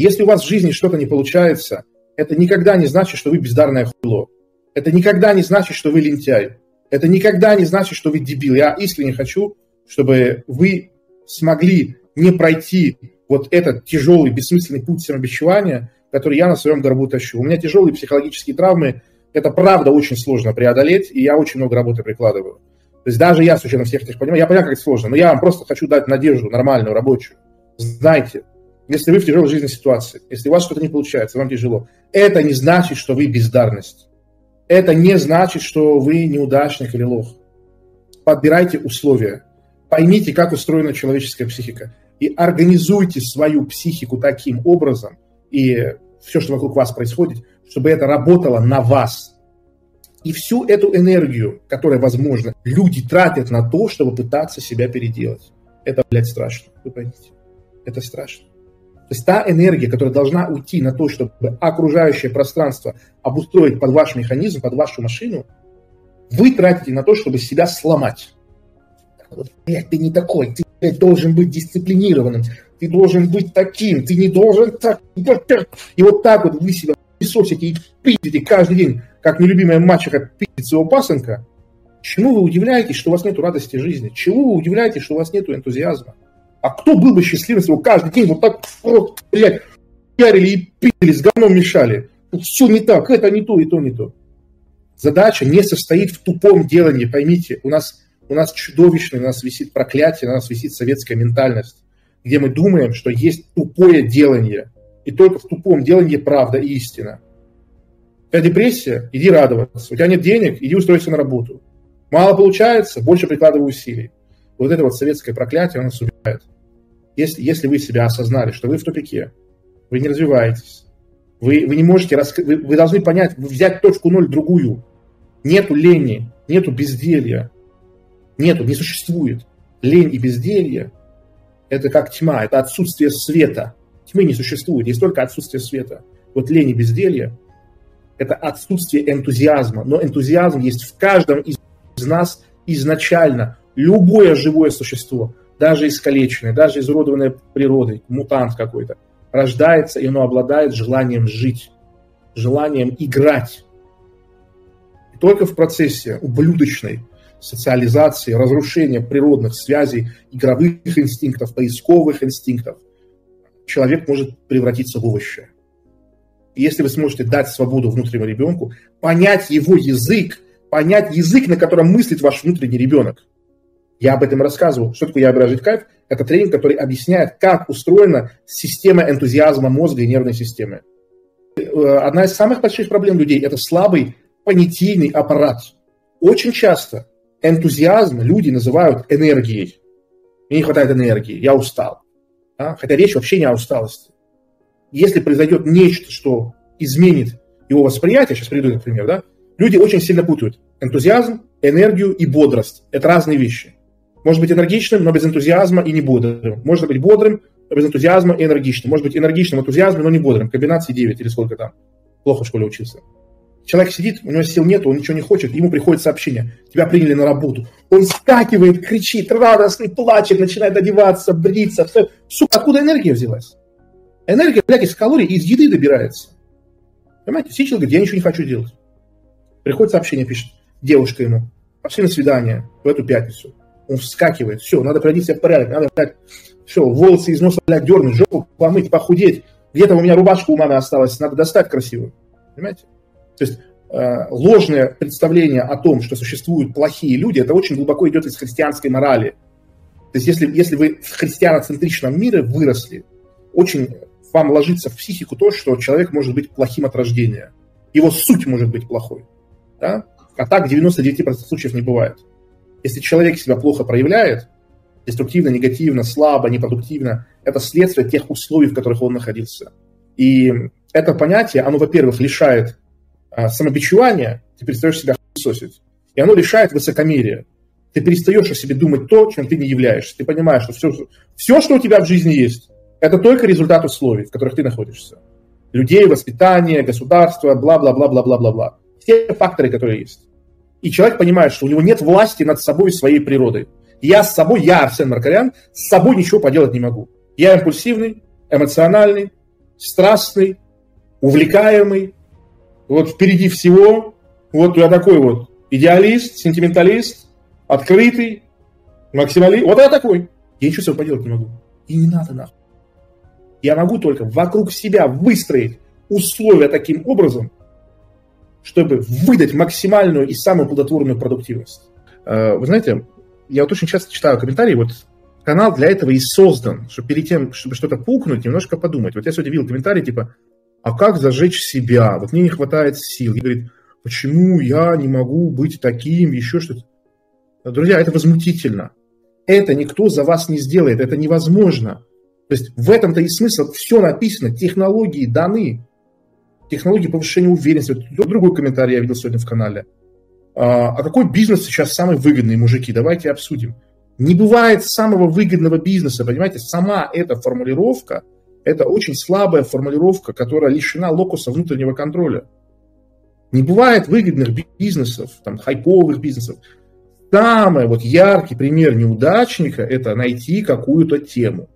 Если у вас в жизни что-то не получается, это никогда не значит, что вы бездарное хуйло. Это никогда не значит, что вы лентяй. Это никогда не значит, что вы дебил. Я искренне хочу, чтобы вы смогли не пройти вот этот тяжелый, бессмысленный путь самобичевания, который я на своем горбу тащу. У меня тяжелые психологические травмы, это правда очень сложно преодолеть, и я очень много работы прикладываю. То есть даже я с учетом всех этих понимаю, я понимаю, как это сложно, но я вам просто хочу дать надежду нормальную, рабочую. Знайте, если вы в тяжелой жизненной ситуации, если у вас что-то не получается, вам тяжело, это не значит, что вы бездарность. Это не значит, что вы неудачник или лох. Подбирайте условия. Поймите, как устроена человеческая психика. И организуйте свою психику таким образом, и все, что вокруг вас происходит, чтобы это работало на вас. И всю эту энергию, которая возможна, люди тратят на то, чтобы пытаться себя переделать. Это, блядь, страшно. Вы поймите. Это страшно. То есть та энергия, которая должна уйти на то, чтобы окружающее пространство обустроить под ваш механизм, под вашу машину, вы тратите на то, чтобы себя сломать. Блядь, ты не такой, ты блядь, должен быть дисциплинированным, ты должен быть таким, ты не должен так. И вот так вот вы себя песосите и пиздите каждый день, как нелюбимая мачеха пиздит своего пасынка. Чему вы удивляетесь, что у вас нет радости жизни? Чему вы удивляетесь, что у вас нет энтузиазма? А кто был бы счастливым, если бы каждый день вот так, вот, блядь, ярили и пили, с говном мешали? Все не так, это не то, и то, не то. Задача не состоит в тупом делании, поймите. У нас, у нас чудовищное, у нас висит проклятие, у нас висит советская ментальность, где мы думаем, что есть тупое делание. И только в тупом делании правда и истина. У тебя депрессия, иди радоваться. У тебя нет денег, иди устройся на работу. Мало получается, больше прикладывай усилий. Вот это вот советское проклятие, оно нас убивает. Если, если вы себя осознали, что вы в тупике, вы не развиваетесь, вы, вы не можете, раск... вы, вы должны понять, взять точку ноль другую. Нету лени, нету безделья, нету, не существует. Лень и безделье – это как тьма, это отсутствие света. Тьмы не существует, есть только отсутствие света. Вот лень и безделье – это отсутствие энтузиазма. Но энтузиазм есть в каждом из нас изначально. Любое живое существо, даже искалеченное, даже изуродованное природой, мутант какой-то – рождается, и оно обладает желанием жить, желанием играть. И только в процессе ублюдочной социализации, разрушения природных связей, игровых инстинктов, поисковых инстинктов, человек может превратиться в овощи. И если вы сможете дать свободу внутреннему ребенку, понять его язык, понять язык, на котором мыслит ваш внутренний ребенок. Я об этом рассказывал. Что такое ябра жить кайф? Это тренинг, который объясняет, как устроена система энтузиазма мозга и нервной системы. Э, одна из самых больших проблем людей – это слабый понятийный аппарат. Очень часто энтузиазм люди называют энергией. Мне не хватает энергии, я устал. А? Хотя речь вообще не о усталости. Если произойдет нечто, что изменит его восприятие, сейчас приведу этот пример, да, люди очень сильно путают энтузиазм, энергию и бодрость. Это разные вещи. Может быть энергичным, но без энтузиазма и не бодрым. Может быть бодрым, но без энтузиазма и энергичным. Может быть энергичным, энтузиазмом, но не бодрым. Комбинации 9 или сколько там. Плохо в школе учился. Человек сидит, у него сил нет, он ничего не хочет, ему приходит сообщение, тебя приняли на работу. Он скакивает, кричит, радостный, плачет, начинает одеваться, бриться. Все. Сука, откуда энергия взялась? Энергия, блядь, из калорий из еды добирается. Понимаете? Сидит человек говорит, я ничего не хочу делать. Приходит сообщение, пишет девушка ему, пошли на свидание в эту пятницу он вскакивает, все, надо приводить себя в порядок, надо, блядь, все, волосы из носа, блядь, дернуть, жопу помыть, похудеть. Где-то у меня рубашка у мамы осталась, надо достать красивую. Понимаете? То есть э, ложное представление о том, что существуют плохие люди, это очень глубоко идет из христианской морали. То есть если, если вы в христианоцентричном мире выросли, очень вам ложится в психику то, что человек может быть плохим от рождения. Его суть может быть плохой. Да? А так 99% случаев не бывает. Если человек себя плохо проявляет, деструктивно, негативно, слабо, непродуктивно, это следствие тех условий, в которых он находился. И это понятие, оно, во-первых, лишает а, самобичевания, ты перестаешь себя сосить, и оно лишает высокомерия. Ты перестаешь о себе думать то, чем ты не являешься. Ты понимаешь, что все, все, что у тебя в жизни есть, это только результат условий, в которых ты находишься. Людей, воспитание, государство, бла-бла-бла-бла-бла-бла-бла. Все факторы, которые есть. И человек понимает, что у него нет власти над собой и своей природой. Я с собой, я, Арсен Маркарян, с собой ничего поделать не могу. Я импульсивный, эмоциональный, страстный, увлекаемый, вот впереди всего, вот я такой вот идеалист, сентименталист, открытый, максималист, вот я такой. Я ничего с собой поделать не могу. И не надо нахуй. Я могу только вокруг себя выстроить условия таким образом, чтобы выдать максимальную и самую плодотворную продуктивность. Э, вы знаете, я вот очень часто читаю комментарии, вот канал для этого и создан, чтобы перед тем, чтобы что-то пукнуть, немножко подумать. Вот я сегодня видел комментарий типа, а как зажечь себя? Вот мне не хватает сил. И говорит, почему я не могу быть таким, еще что-то. Друзья, это возмутительно. Это никто за вас не сделает, это невозможно. То есть в этом-то и смысл, все написано, технологии даны. Технологии повышения уверенности. Другой комментарий я видел сегодня в канале. А, а какой бизнес сейчас самый выгодный, мужики? Давайте обсудим. Не бывает самого выгодного бизнеса, понимаете? Сама эта формулировка, это очень слабая формулировка, которая лишена локуса внутреннего контроля. Не бывает выгодных бизнесов, там, хайповых бизнесов. Самый вот яркий пример неудачника – это найти какую-то тему.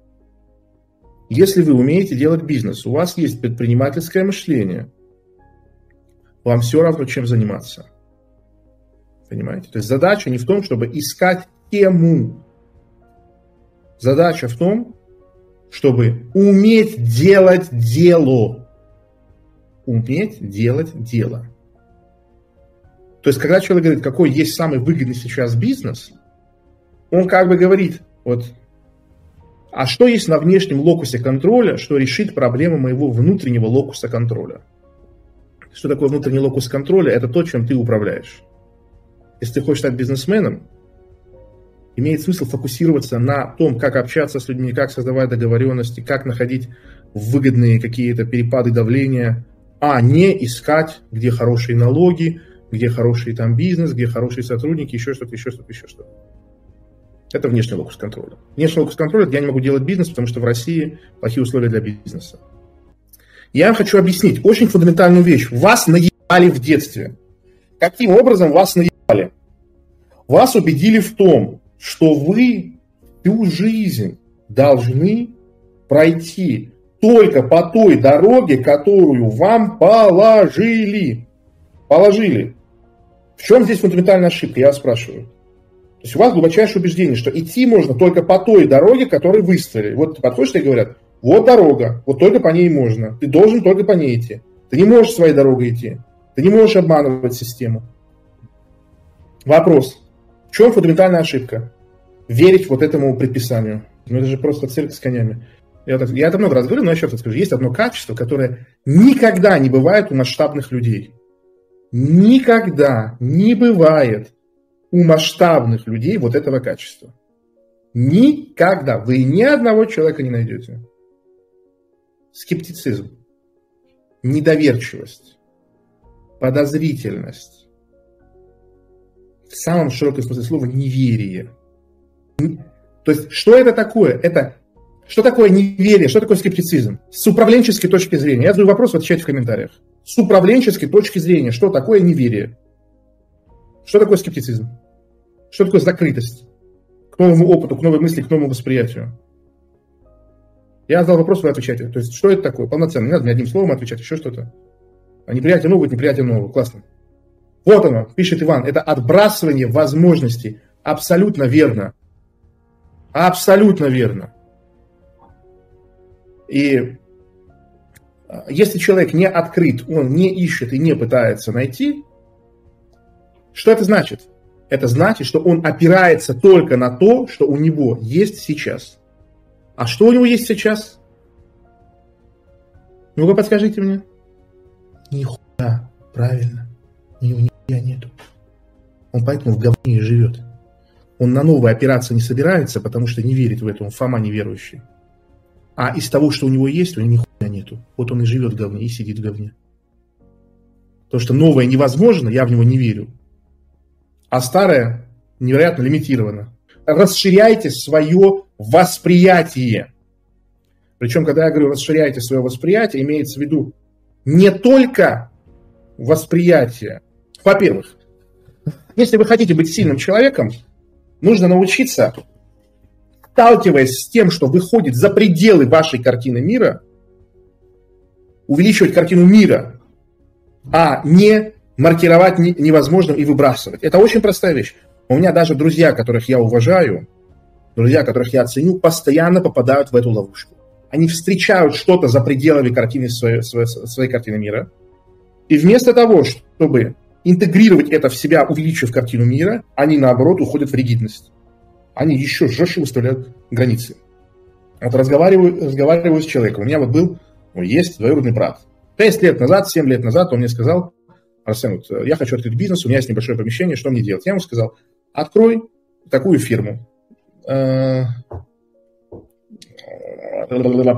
Если вы умеете делать бизнес, у вас есть предпринимательское мышление, вам все равно чем заниматься. Понимаете? То есть задача не в том, чтобы искать тему. Задача в том, чтобы уметь делать дело. Уметь делать дело. То есть, когда человек говорит, какой есть самый выгодный сейчас бизнес, он как бы говорит, вот, а что есть на внешнем локусе контроля, что решит проблему моего внутреннего локуса контроля? Что такое внутренний локус контроля? Это то, чем ты управляешь. Если ты хочешь стать бизнесменом, имеет смысл фокусироваться на том, как общаться с людьми, как создавать договоренности, как находить выгодные какие-то перепады давления, а не искать, где хорошие налоги, где хороший там бизнес, где хорошие сотрудники, еще что-то, еще что-то, еще что-то. Это внешний локус контроля. Внешний локус контроля, я не могу делать бизнес, потому что в России плохие условия для бизнеса. Я хочу объяснить очень фундаментальную вещь. Вас наебали в детстве. Каким образом вас наебали? Вас убедили в том, что вы всю жизнь должны пройти только по той дороге, которую вам положили. Положили. В чем здесь фундаментальная ошибка, я спрашиваю. То есть у вас глубочайшее убеждение, что идти можно только по той дороге, которую выстроили. Вот ты подходишь и говорят, вот дорога, вот только по ней можно. Ты должен только по ней идти. Ты не можешь своей дорогой идти. Ты не можешь обманывать систему. Вопрос. В чем фундаментальная ошибка? Верить вот этому предписанию. Ну это же просто цирк с конями. Я, так, я это много раз говорю, но еще раз скажу. Есть одно качество, которое никогда не бывает у масштабных людей. Никогда не бывает у масштабных людей вот этого качества. Никогда. Вы ни одного человека не найдете. Скептицизм, недоверчивость, подозрительность. В самом широком смысле слова неверие. То есть, что это такое? Это что такое неверие, что такое скептицизм? С управленческой точки зрения. Я задаю вопрос, отвечайте в комментариях с управленческой точки зрения, что такое неверие? Что такое скептицизм? Что такое закрытость к новому опыту, к новой мысли, к новому восприятию? Я задал вопрос, вы отвечаете. То есть, что это такое? Полноценно. Не надо мне одним словом отвечать, еще что-то. А неприятие нового, неприятие нового. Классно. Вот оно, пишет Иван. Это отбрасывание возможностей. Абсолютно верно. Абсолютно верно. И если человек не открыт, он не ищет и не пытается найти, что это значит? Это значит, что он опирается только на то, что у него есть сейчас. А что у него есть сейчас? Ну-ка подскажите мне. Нихуя, правильно. У него нихуя нету. Он поэтому в говне и живет. Он на новые операции не собирается, потому что не верит в это. Он Фома неверующий. А из того, что у него есть, у него нихуя нету. Вот он и живет в говне, и сидит в говне. То, что новое невозможно, я в него не верю. А старое невероятно лимитировано. Расширяйте свое восприятие. Причем, когда я говорю расширяйте свое восприятие, имеется в виду не только восприятие. Во-первых, если вы хотите быть сильным человеком, нужно научиться сталкиваясь с тем, что выходит за пределы вашей картины мира, увеличивать картину мира, а не маркировать невозможным и выбрасывать. Это очень простая вещь. У меня даже друзья, которых я уважаю, друзья, которых я ценю, постоянно попадают в эту ловушку. Они встречают что-то за пределами картины своей, своей, своей картины мира, и вместо того, чтобы интегрировать это в себя, увеличив картину мира, они, наоборот, уходят в ригидность. Они еще жестче выставляют границы. Вот разговариваю, разговариваю с человеком. У меня вот был, ну, есть двоюродный брат. Пять лет назад, семь лет назад он мне сказал, Арсен, вот э, я хочу открыть бизнес, у меня есть небольшое помещение, что мне делать? Я ему сказал, открой такую фирму. Э,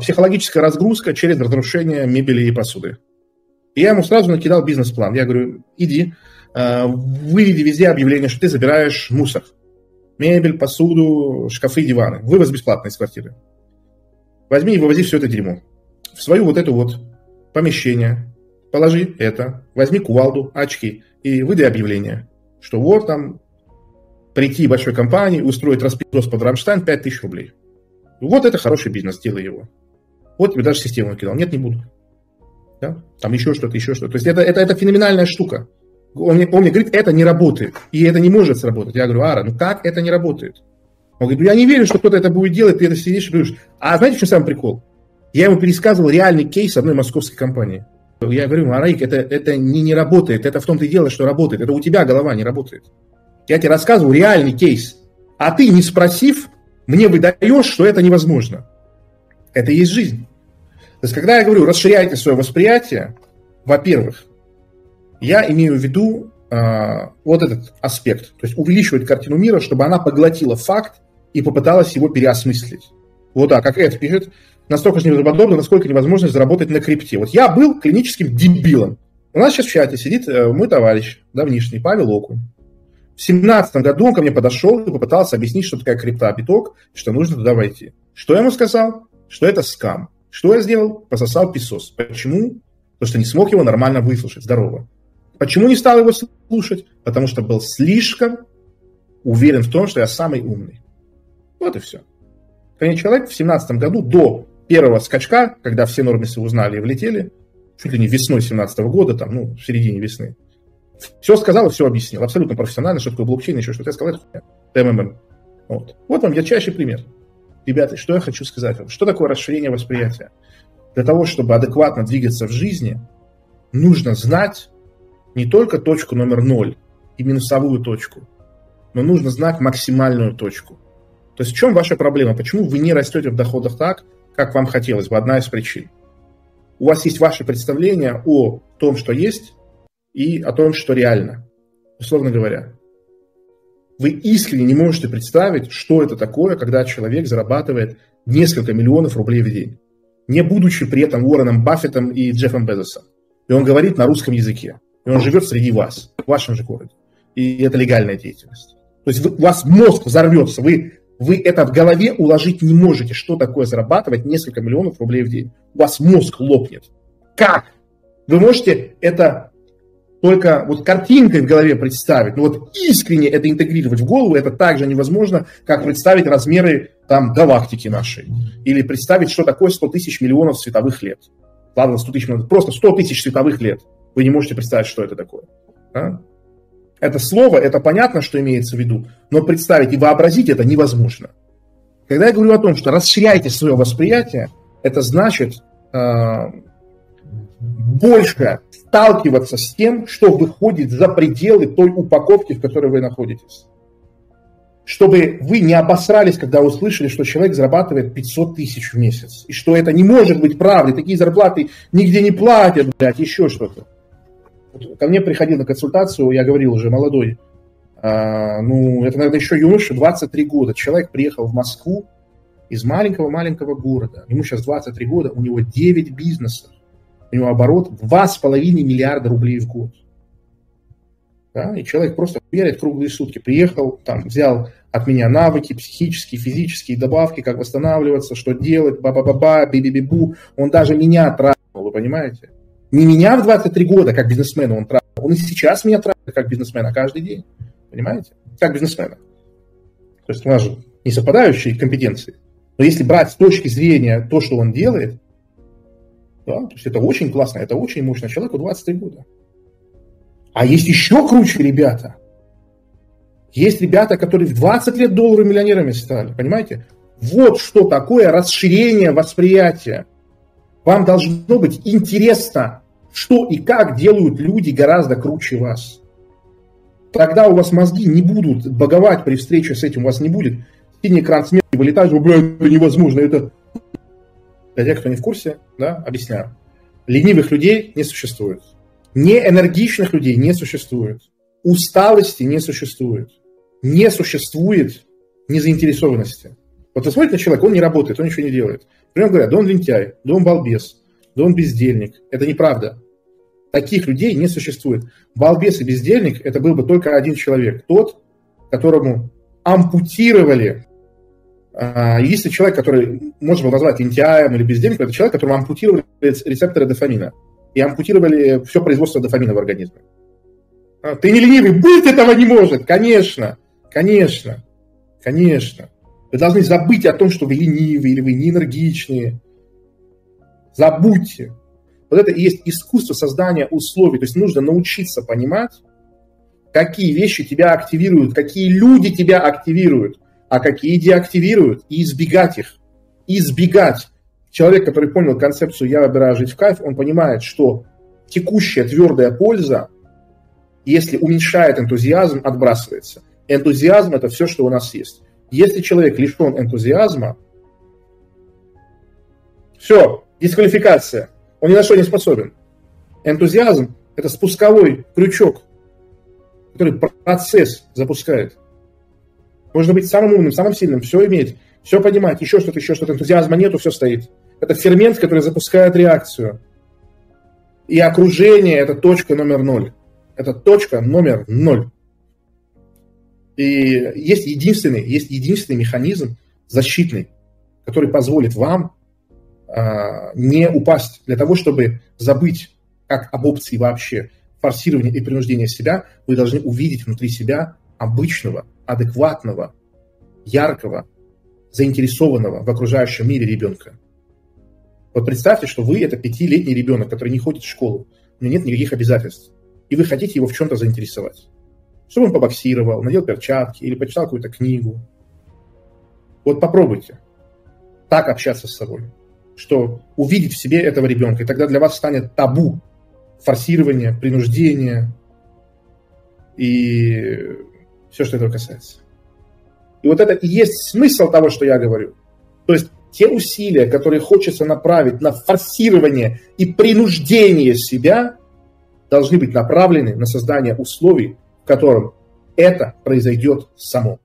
психологическая разгрузка через разрушение мебели и посуды. И я ему сразу накидал бизнес-план. Я говорю, иди, э, выведи везде объявление, что ты забираешь мусор. Мебель, посуду, шкафы, диваны. Вывоз бесплатный из квартиры. Возьми и вывози все это дерьмо. В свою вот эту вот помещение. Положи это. Возьми кувалду, очки и выдай объявление, что вот там прийти большой компании, устроить распис под Рамштайн 5000 рублей. Вот это хороший бизнес, делай его. Вот тебе даже систему накидал. Нет, не буду. Да? Там еще что-то, еще что-то. То есть это, это, это феноменальная штука. Он мне, он мне говорит, это не работает. И это не может сработать. Я говорю, Ара, ну как это не работает? Он говорит, ну я не верю, что кто-то это будет делать, ты это сидишь и говоришь. А знаете, что самый прикол? Я ему пересказывал реальный кейс одной московской компании. Я говорю, Араик, это, это не, не работает, это в том-то и дело, что работает. Это у тебя голова не работает. Я тебе рассказываю реальный кейс. А ты, не спросив, мне выдаешь, что это невозможно. Это и есть жизнь. То есть, когда я говорю, расширяйте свое восприятие, во-первых, я имею в виду э, вот этот аспект, то есть увеличивать картину мира, чтобы она поглотила факт и попыталась его переосмыслить. Вот так, как это пишет, настолько же неправдоподобно, насколько невозможно заработать на крипте. Вот я был клиническим дебилом. У нас сейчас в чате сидит э, мой товарищ давнишний, Павел Окунь. В семнадцатом году он ко мне подошел и попытался объяснить, что такая крипта биток, что нужно туда войти. Что я ему сказал? Что это скам. Что я сделал? Пососал песос. Почему? Потому что не смог его нормально выслушать. Здорово. Почему не стал его слушать? Потому что был слишком уверен в том, что я самый умный. Вот и все. Конечно, человек в семнадцатом году до первого скачка, когда все нормисы узнали и влетели, чуть ли не весной 17 года, там, ну, в середине весны, все сказал и все объяснил. Абсолютно профессионально, что такое блокчейн, еще что-то. Я сказал, это МММ. Вот. вот вам ярчайший пример. Ребята, что я хочу сказать вам? Что такое расширение восприятия? Для того, чтобы адекватно двигаться в жизни, нужно знать не только точку номер ноль и минусовую точку, но нужно знать максимальную точку. То есть в чем ваша проблема? Почему вы не растете в доходах так, как вам хотелось бы? Одна из причин. У вас есть ваше представление о том, что есть, и о том, что реально. Условно говоря, вы искренне не можете представить, что это такое, когда человек зарабатывает несколько миллионов рублей в день, не будучи при этом Уорреном Баффетом и Джеффом Безосом. И он говорит на русском языке. И он живет среди вас, в вашем же городе. И это легальная деятельность. То есть у вас мозг взорвется, вы, вы это в голове уложить не можете, что такое зарабатывать несколько миллионов рублей в день. У вас мозг лопнет. Как? Вы можете это только вот картинкой в голове представить, но вот искренне это интегрировать в голову, это так же невозможно, как представить размеры там галактики нашей. Или представить, что такое 100 тысяч миллионов световых лет. Ладно, 100 тысяч миллионов, просто 100 тысяч световых лет. Вы не можете представить, что это такое. Да? Это слово, это понятно, что имеется в виду, но представить и вообразить это невозможно. Когда я говорю о том, что расширяйте свое восприятие, это значит э, больше сталкиваться с тем, что выходит за пределы той упаковки, в которой вы находитесь. Чтобы вы не обосрались, когда услышали, что человек зарабатывает 500 тысяч в месяц. И что это не может быть правдой. Такие зарплаты нигде не платят, блядь, еще что-то. Ко мне приходил на консультацию, я говорил уже, молодой, а, ну, это, наверное, еще юноша, 23 года. Человек приехал в Москву из маленького-маленького города. Ему сейчас 23 года, у него 9 бизнесов у него оборот 2,5 миллиарда рублей в год. Да? И человек просто верит круглые сутки. Приехал, там, взял от меня навыки психические, физические, добавки, как восстанавливаться, что делать, ба-ба-ба-ба, би-би-би-бу. Он даже меня тратил, вы понимаете? Не меня в 23 года, как бизнесмена он тратил, он и сейчас меня тратит, как бизнесмена, каждый день. Понимаете? Как бизнесмена. То есть у нас же не совпадающие компетенции. Но если брать с точки зрения то, что он делает, Да? То есть это очень классно, это очень мощно. Человеку 23 года. А есть еще круче ребята. Есть ребята, которые в 20 лет доллары миллионерами стали. Понимаете? Вот что такое расширение восприятия. Вам должно быть интересно, что и как делают люди гораздо круче вас. Тогда у вас мозги не будут боговать при встрече с этим, у вас не будет синий экран смерти вылетает, бля, это невозможно, это... Для тех, кто не в курсе, да, объясняю. Ленивых людей не существует. Неэнергичных людей не существует. Усталости не существует. Не существует незаинтересованности. Вот вы смотрите на человека, он не работает, он ничего не делает. Прямо говорят, да он лентяй, да он балбес, да он бездельник. Это неправда. Таких людей не существует. Балбес и бездельник – это был бы только один человек. Тот, которому ампутировали. А, если человек, который можно было назвать лентяем или бездельником, это человек, которому ампутировали рецепторы дофамина. И ампутировали все производство дофамина в организме. А, ты не ленивый, быть этого не может. Конечно, конечно, конечно. Вы должны забыть о том, что вы ленивые или вы не энергичные. Забудьте. Вот это и есть искусство создания условий. То есть нужно научиться понимать, какие вещи тебя активируют, какие люди тебя активируют, а какие деактивируют, и избегать их. Избегать. Человек, который понял концепцию «я выбираю жить в кайф», он понимает, что текущая твердая польза, если уменьшает энтузиазм, отбрасывается. Энтузиазм – это все, что у нас есть. Если человек лишен энтузиазма, все, дисквалификация. Он ни на что не способен. Энтузиазм – это спусковой крючок, который процесс запускает. Можно быть самым умным, самым сильным, все иметь, все понимать, еще что-то, еще что-то. Энтузиазма нету, все стоит. Это фермент, который запускает реакцию. И окружение – это точка номер ноль. Это точка номер ноль. И есть единственный, есть единственный механизм защитный, который позволит вам а, не упасть для того, чтобы забыть как об опции вообще форсирования и принуждения себя, вы должны увидеть внутри себя обычного, адекватного, яркого, заинтересованного в окружающем мире ребенка. Вот представьте, что вы это пятилетний ребенок, который не ходит в школу, у него нет никаких обязательств, и вы хотите его в чем-то заинтересовать чтобы он побоксировал, надел перчатки или почитал какую-то книгу. Вот попробуйте так общаться с собой, что увидеть в себе этого ребенка, и тогда для вас станет табу форсирование, принуждение и все, что этого касается. И вот это и есть смысл того, что я говорю. То есть те усилия, которые хочется направить на форсирование и принуждение себя, должны быть направлены на создание условий, в котором это произойдет само.